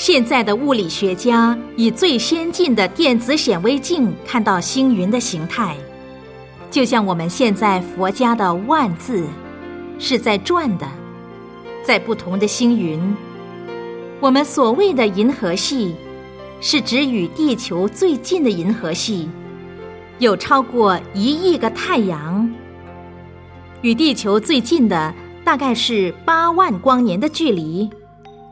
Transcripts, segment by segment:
现在的物理学家以最先进的电子显微镜看到星云的形态，就像我们现在佛家的“万”字是在转的，在不同的星云。我们所谓的银河系，是指与地球最近的银河系，有超过一亿个太阳。与地球最近的大概是八万光年的距离，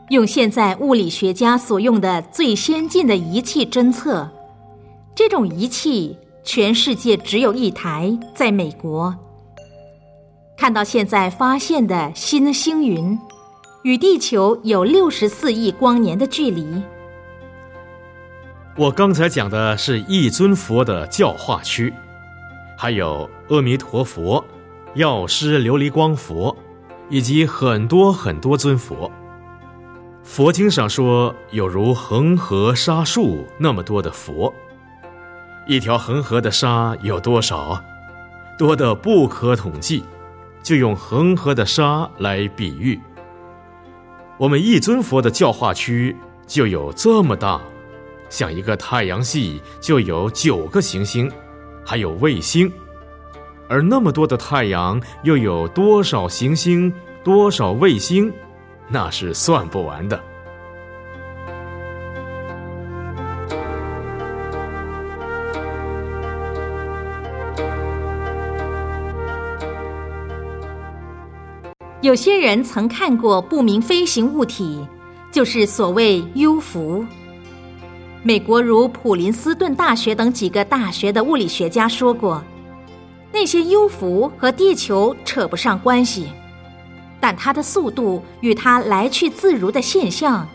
用现在物理学家所用的最先进的仪器侦测，这种仪器全世界只有一台，在美国。看到现在发现的新星云，与地球有六十四亿光年的距离。我刚才讲的是一尊佛的教化区，还有阿弥陀佛。药师琉璃光佛，以及很多很多尊佛。佛经上说，有如恒河沙数那么多的佛。一条恒河的沙有多少？多的不可统计，就用恒河的沙来比喻。我们一尊佛的教化区就有这么大，像一个太阳系就有九个行星，还有卫星。而那么多的太阳，又有多少行星、多少卫星，那是算不完的。有些人曾看过不明飞行物体，就是所谓 U 服。美国如普林斯顿大学等几个大学的物理学家说过。那些 U 服和地球扯不上关系，但它的速度与它来去自如的现象，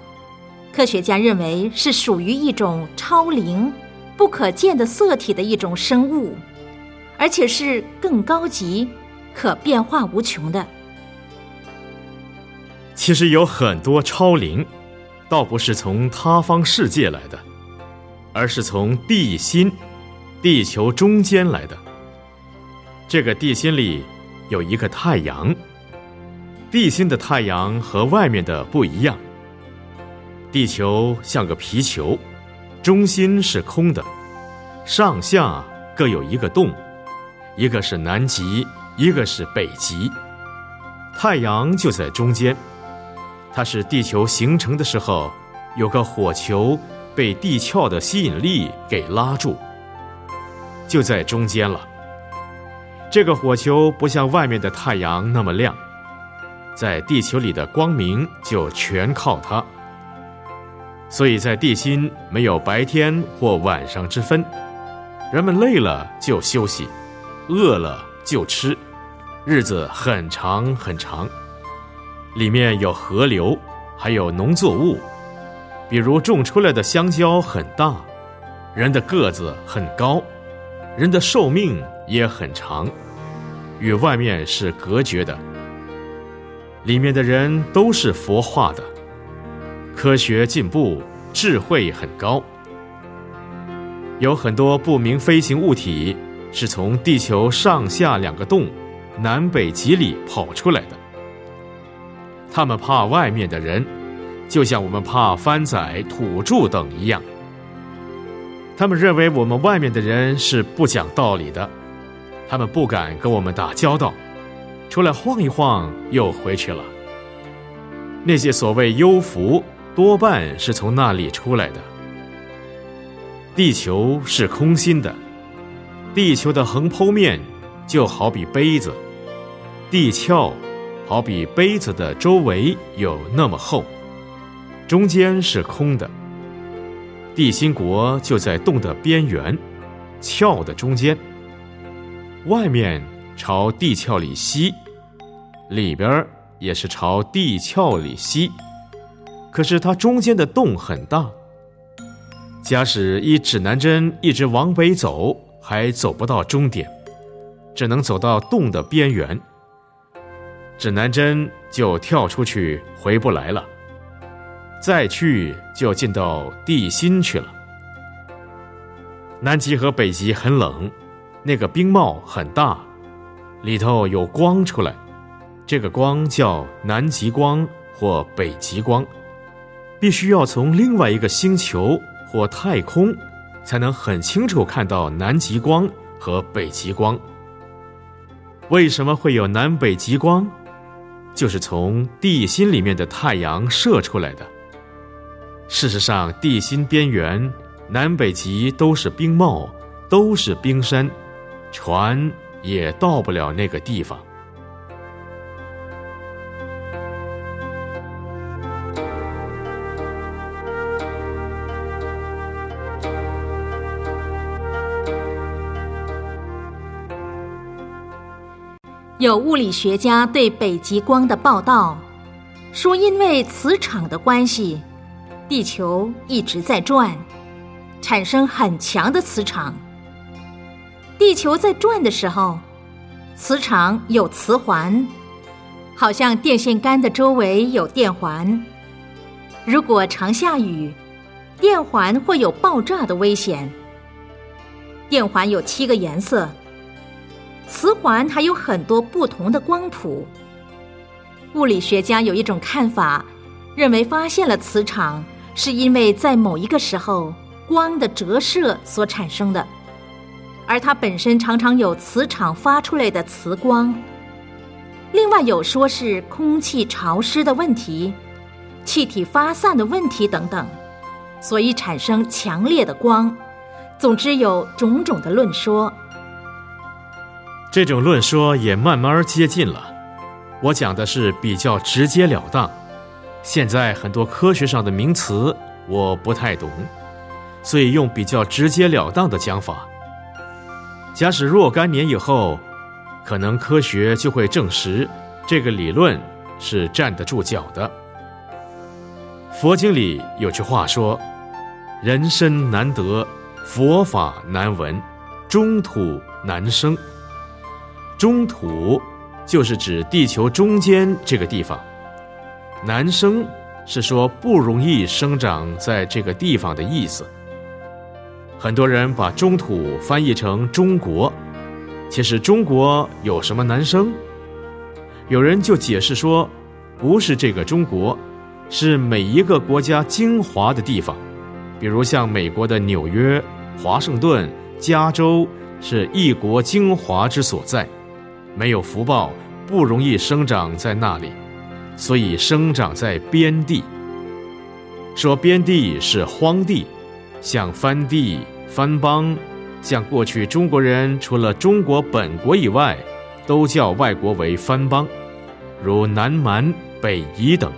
科学家认为是属于一种超灵、不可见的色体的一种生物，而且是更高级、可变化无穷的。其实有很多超灵，倒不是从他方世界来的，而是从地心、地球中间来的。这个地心里有一个太阳，地心的太阳和外面的不一样。地球像个皮球，中心是空的，上下各有一个洞，一个是南极，一个是北极。太阳就在中间，它是地球形成的时候有个火球被地壳的吸引力给拉住，就在中间了。这个火球不像外面的太阳那么亮，在地球里的光明就全靠它，所以在地心没有白天或晚上之分。人们累了就休息，饿了就吃，日子很长很长。里面有河流，还有农作物，比如种出来的香蕉很大，人的个子很高，人的寿命也很长。与外面是隔绝的，里面的人都是佛化的，科学进步，智慧很高，有很多不明飞行物体是从地球上下两个洞，南北极里跑出来的。他们怕外面的人，就像我们怕番仔、土著等一样。他们认为我们外面的人是不讲道理的。他们不敢跟我们打交道，出来晃一晃又回去了。那些所谓幽浮，多半是从那里出来的。地球是空心的，地球的横剖面就好比杯子，地壳好比杯子的周围有那么厚，中间是空的。地心国就在洞的边缘，壳的中间。外面朝地壳里吸，里边也是朝地壳里吸，可是它中间的洞很大。假使一指南针一直往北走，还走不到终点，只能走到洞的边缘，指南针就跳出去回不来了，再去就进到地心去了。南极和北极很冷。那个冰帽很大，里头有光出来，这个光叫南极光或北极光。必须要从另外一个星球或太空，才能很清楚看到南极光和北极光。为什么会有南北极光？就是从地心里面的太阳射出来的。事实上，地心边缘南北极都是冰帽，都是冰山，船也到不了那个地方。有物理学家对北极光的报道说，因为磁场的关系，地球一直在转，产生很强的磁场。地球在转的时候，磁场有磁环，好像电线杆的周围有电环。如果常下雨，电环会有爆炸的危险。电环有七个颜色。磁环还有很多不同的光谱。物理学家有一种看法，认为发现了磁场是因为在某一个时候光的折射所产生的，而它本身常常有磁场发出来的磁光。另外有说是空气潮湿的问题、气体发散的问题等等，所以产生强烈的光。总之有种种的论说。这种论说也慢慢接近了。我讲的是比较直截了当。现在很多科学上的名词我不太懂，所以用比较直截了当的讲法。假使若干年以后，可能科学就会证实这个理论是站得住脚的。佛经里有句话说：“人生难得，佛法难闻，中土难生。”中土就是指地球中间这个地方，难生是说不容易生长在这个地方的意思。很多人把中土翻译成中国，其实中国有什么难生？有人就解释说，不是这个中国，是每一个国家精华的地方，比如像美国的纽约、华盛顿、加州，是一国精华之所在。没有福报，不容易生长在那里，所以生长在边地。说边地是荒地，像翻地、藩邦，像过去中国人除了中国本国以外，都叫外国为藩邦，如南蛮、北夷等。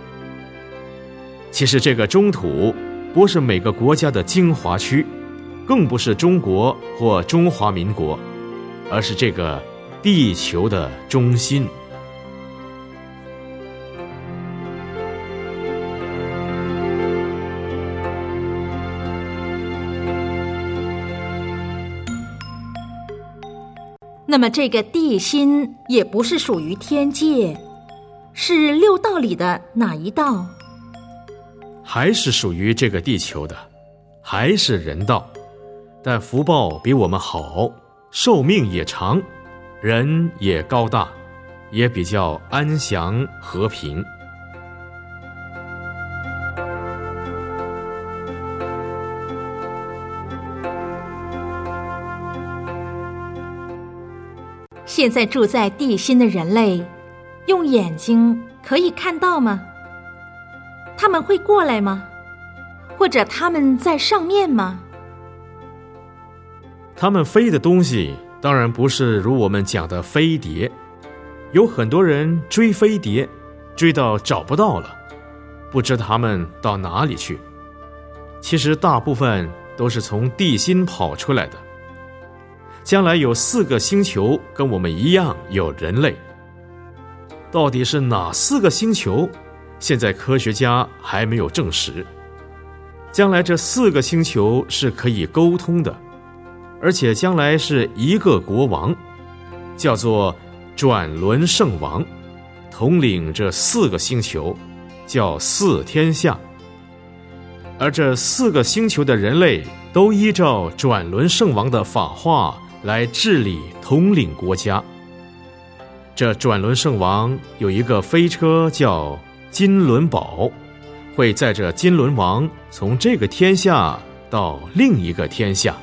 其实这个中土不是每个国家的精华区，更不是中国或中华民国，而是这个。地球的中心。那么，这个地心也不是属于天界，是六道里的哪一道？还是属于这个地球的，还是人道，但福报比我们好，寿命也长。人也高大，也比较安详和平。现在住在地心的人类，用眼睛可以看到吗？他们会过来吗？或者他们在上面吗？他们飞的东西。当然不是如我们讲的飞碟，有很多人追飞碟，追到找不到了，不知他们到哪里去。其实大部分都是从地心跑出来的。将来有四个星球跟我们一样有人类，到底是哪四个星球？现在科学家还没有证实。将来这四个星球是可以沟通的。而且将来是一个国王，叫做转轮圣王，统领这四个星球，叫四天下。而这四个星球的人类都依照转轮圣王的法化来治理统领国家。这转轮圣王有一个飞车叫金轮宝，会载着金轮王从这个天下到另一个天下。